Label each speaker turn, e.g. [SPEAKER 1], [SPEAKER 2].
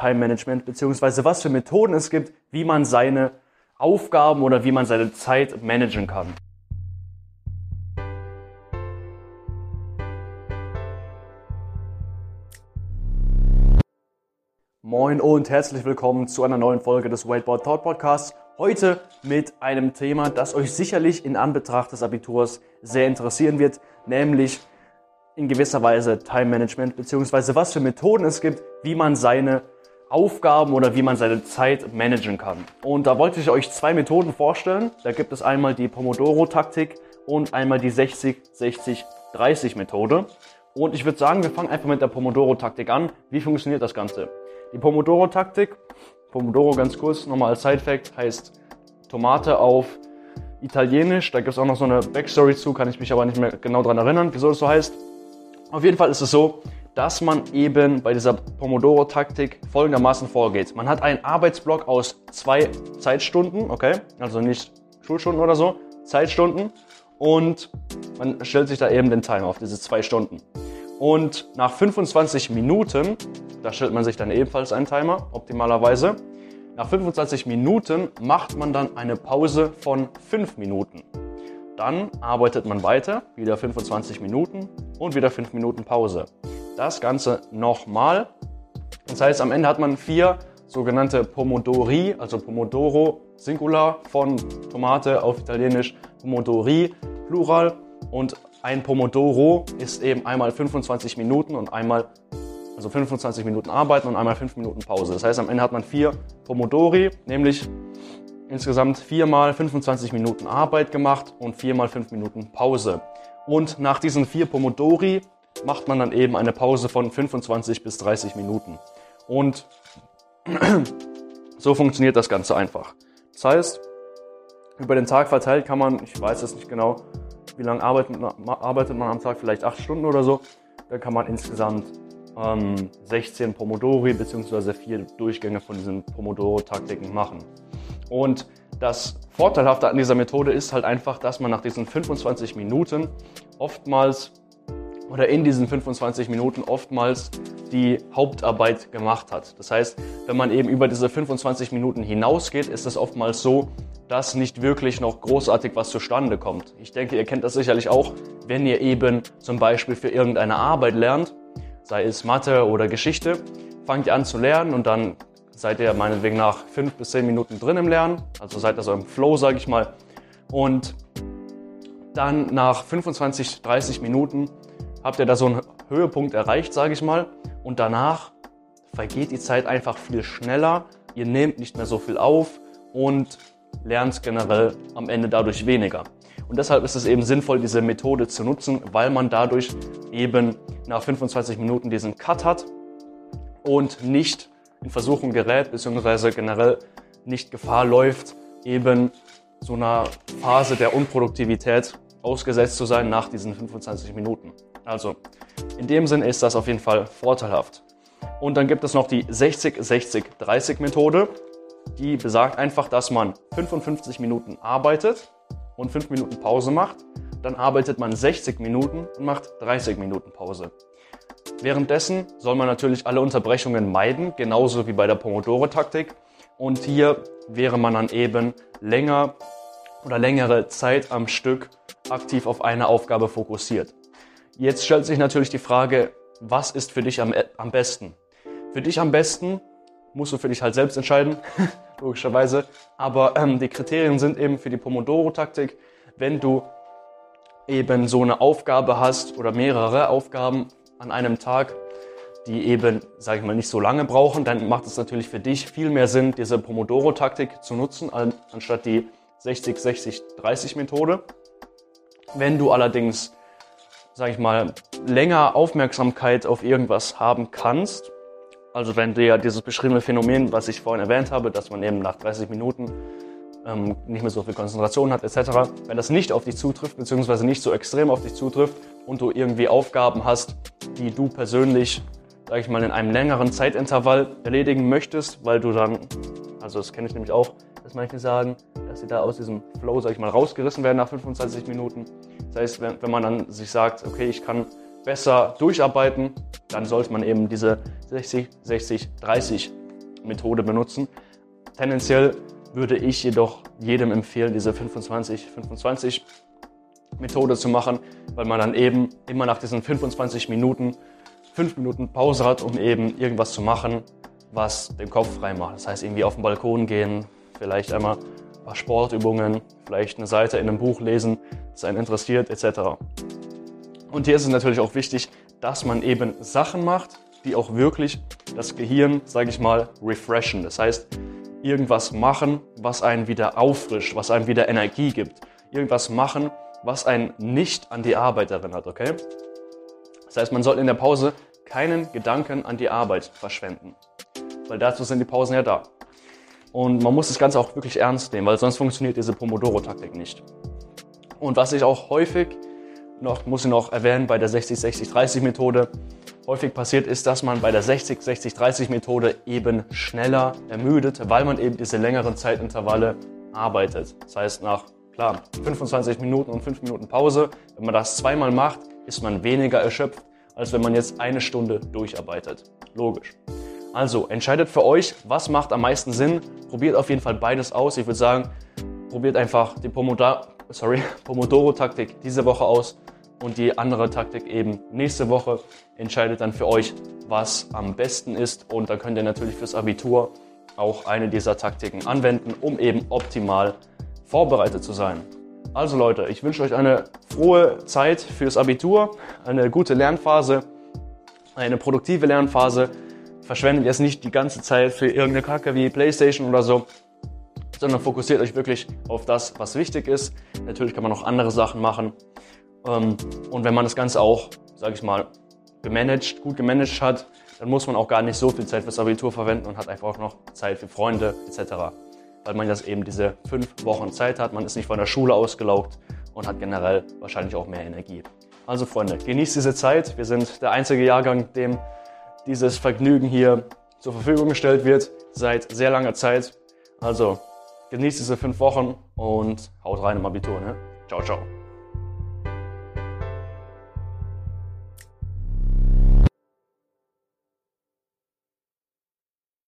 [SPEAKER 1] Time Management, beziehungsweise was für Methoden es gibt, wie man seine Aufgaben oder wie man seine Zeit managen kann. Moin und herzlich willkommen zu einer neuen Folge des Whiteboard Thought Podcasts. Heute mit einem Thema, das euch sicherlich in Anbetracht des Abiturs sehr interessieren wird, nämlich in gewisser Weise Time Management, beziehungsweise was für Methoden es gibt, wie man seine Aufgaben oder wie man seine Zeit managen kann. Und da wollte ich euch zwei Methoden vorstellen. Da gibt es einmal die Pomodoro-Taktik und einmal die 60-60-30-Methode. Und ich würde sagen, wir fangen einfach mit der Pomodoro-Taktik an. Wie funktioniert das Ganze? Die Pomodoro-Taktik, Pomodoro ganz kurz, nochmal als Side-Fact, heißt Tomate auf Italienisch. Da gibt es auch noch so eine Backstory zu, kann ich mich aber nicht mehr genau daran erinnern, wieso das so heißt. Auf jeden Fall ist es so, dass man eben bei dieser Pomodoro-Taktik folgendermaßen vorgeht. Man hat einen Arbeitsblock aus zwei Zeitstunden, okay, also nicht Schulstunden oder so, Zeitstunden und man stellt sich da eben den Timer auf diese zwei Stunden. Und nach 25 Minuten, da stellt man sich dann ebenfalls einen Timer, optimalerweise, nach 25 Minuten macht man dann eine Pause von 5 Minuten. Dann arbeitet man weiter, wieder 25 Minuten und wieder 5 Minuten Pause. Das Ganze nochmal. Das heißt, am Ende hat man vier sogenannte Pomodori, also Pomodoro Singular von Tomate auf Italienisch Pomodori Plural und ein Pomodoro ist eben einmal 25 Minuten und einmal, also 25 Minuten arbeiten und einmal 5 Minuten Pause. Das heißt, am Ende hat man vier Pomodori, nämlich insgesamt viermal 25 Minuten Arbeit gemacht und viermal 5 Minuten Pause. Und nach diesen vier Pomodori macht man dann eben eine Pause von 25 bis 30 Minuten. Und so funktioniert das Ganze einfach. Das heißt, über den Tag verteilt kann man, ich weiß es nicht genau, wie lange arbeitet man, arbeitet man am Tag, vielleicht 8 Stunden oder so, da kann man insgesamt ähm, 16 Pomodori bzw. vier Durchgänge von diesen Pomodoro-Taktiken machen. Und das Vorteilhafte an dieser Methode ist halt einfach, dass man nach diesen 25 Minuten oftmals oder in diesen 25 Minuten oftmals die Hauptarbeit gemacht hat. Das heißt, wenn man eben über diese 25 Minuten hinausgeht, ist es oftmals so, dass nicht wirklich noch großartig was zustande kommt. Ich denke, ihr kennt das sicherlich auch, wenn ihr eben zum Beispiel für irgendeine Arbeit lernt, sei es Mathe oder Geschichte, fangt ihr an zu lernen und dann seid ihr meinetwegen nach fünf bis zehn Minuten drin im Lernen, also seid ihr so im Flow, sage ich mal. Und dann nach 25, 30 Minuten habt ihr da so einen Höhepunkt erreicht, sage ich mal. Und danach vergeht die Zeit einfach viel schneller. Ihr nehmt nicht mehr so viel auf und lernt generell am Ende dadurch weniger. Und deshalb ist es eben sinnvoll, diese Methode zu nutzen, weil man dadurch eben nach 25 Minuten diesen Cut hat und nicht in Versuchung gerät, beziehungsweise generell nicht Gefahr läuft, eben so einer Phase der Unproduktivität ausgesetzt zu sein nach diesen 25 Minuten. Also in dem Sinn ist das auf jeden Fall vorteilhaft. Und dann gibt es noch die 60-60-30 Methode. Die besagt einfach, dass man 55 Minuten arbeitet und 5 Minuten Pause macht. Dann arbeitet man 60 Minuten und macht 30 Minuten Pause. Währenddessen soll man natürlich alle Unterbrechungen meiden, genauso wie bei der Pomodoro-Taktik. Und hier wäre man dann eben länger oder längere Zeit am Stück aktiv auf eine Aufgabe fokussiert. Jetzt stellt sich natürlich die Frage, was ist für dich am, am besten? Für dich am besten musst du für dich halt selbst entscheiden, logischerweise. Aber ähm, die Kriterien sind eben für die Pomodoro-Taktik, wenn du eben so eine Aufgabe hast oder mehrere Aufgaben an einem Tag, die eben, sage ich mal, nicht so lange brauchen, dann macht es natürlich für dich viel mehr Sinn, diese Pomodoro-Taktik zu nutzen, anstatt die 60-60-30-Methode. Wenn du allerdings, sage ich mal, länger Aufmerksamkeit auf irgendwas haben kannst, also wenn du ja dieses beschriebene Phänomen, was ich vorhin erwähnt habe, dass man eben nach 30 Minuten ähm, nicht mehr so viel Konzentration hat etc., wenn das nicht auf dich zutrifft, beziehungsweise nicht so extrem auf dich zutrifft und du irgendwie Aufgaben hast, die du persönlich, sage ich mal, in einem längeren Zeitintervall erledigen möchtest, weil du dann, also das kenne ich nämlich auch, dass manche sagen, dass sie da aus diesem Flow, sage ich mal, rausgerissen werden nach 25 Minuten. Das heißt, wenn, wenn man dann sich sagt, okay, ich kann besser durcharbeiten, dann sollte man eben diese 60, 60, 30 Methode benutzen. Tendenziell würde ich jedoch jedem empfehlen, diese 25-25 Methode zu machen, weil man dann eben immer nach diesen 25 Minuten 5 Minuten Pause hat, um eben irgendwas zu machen, was den Kopf frei macht. Das heißt, irgendwie auf den Balkon gehen, vielleicht einmal ein paar Sportübungen, vielleicht eine Seite in einem Buch lesen, das einen interessiert, etc. Und hier ist es natürlich auch wichtig, dass man eben Sachen macht, die auch wirklich das Gehirn, sage ich mal, refreshen. Das heißt, irgendwas machen, was einen wieder auffrischt, was einem wieder Energie gibt. Irgendwas machen, was einen nicht an die Arbeit erinnert, okay? Das heißt, man sollte in der Pause keinen Gedanken an die Arbeit verschwenden, weil dazu sind die Pausen ja da. Und man muss das Ganze auch wirklich ernst nehmen, weil sonst funktioniert diese Pomodoro-Taktik nicht. Und was ich auch häufig noch, muss ich noch erwähnen, bei der 60-60-30-Methode häufig passiert ist, dass man bei der 60-60-30-Methode eben schneller ermüdet, weil man eben diese längeren Zeitintervalle arbeitet. Das heißt, nach klar, 25 Minuten und 5 Minuten Pause, wenn man das zweimal macht, ist man weniger erschöpft, als wenn man jetzt eine Stunde durcharbeitet. Logisch. Also entscheidet für euch, was macht am meisten Sinn. Probiert auf jeden Fall beides aus. Ich würde sagen, probiert einfach die Pomodoro-Taktik diese Woche aus und die andere Taktik eben nächste Woche. Entscheidet dann für euch, was am besten ist und dann könnt ihr natürlich fürs Abitur auch eine dieser Taktiken anwenden, um eben optimal vorbereitet zu sein. Also Leute, ich wünsche euch eine frohe Zeit fürs Abitur, eine gute Lernphase, eine produktive Lernphase. Verschwendet jetzt nicht die ganze Zeit für irgendeine Kacke wie Playstation oder so, sondern fokussiert euch wirklich auf das, was wichtig ist. Natürlich kann man noch andere Sachen machen. Ähm, und wenn man das Ganze auch, sage ich mal, gemanagt, gut gemanagt hat, dann muss man auch gar nicht so viel Zeit fürs Abitur verwenden und hat einfach auch noch Zeit für Freunde etc weil man jetzt eben diese fünf Wochen Zeit hat. Man ist nicht von der Schule ausgelaugt und hat generell wahrscheinlich auch mehr Energie. Also Freunde, genießt diese Zeit. Wir sind der einzige Jahrgang, dem dieses Vergnügen hier zur Verfügung gestellt wird seit sehr langer Zeit. Also genießt diese fünf Wochen und haut rein im Abitur. Ne? Ciao, ciao.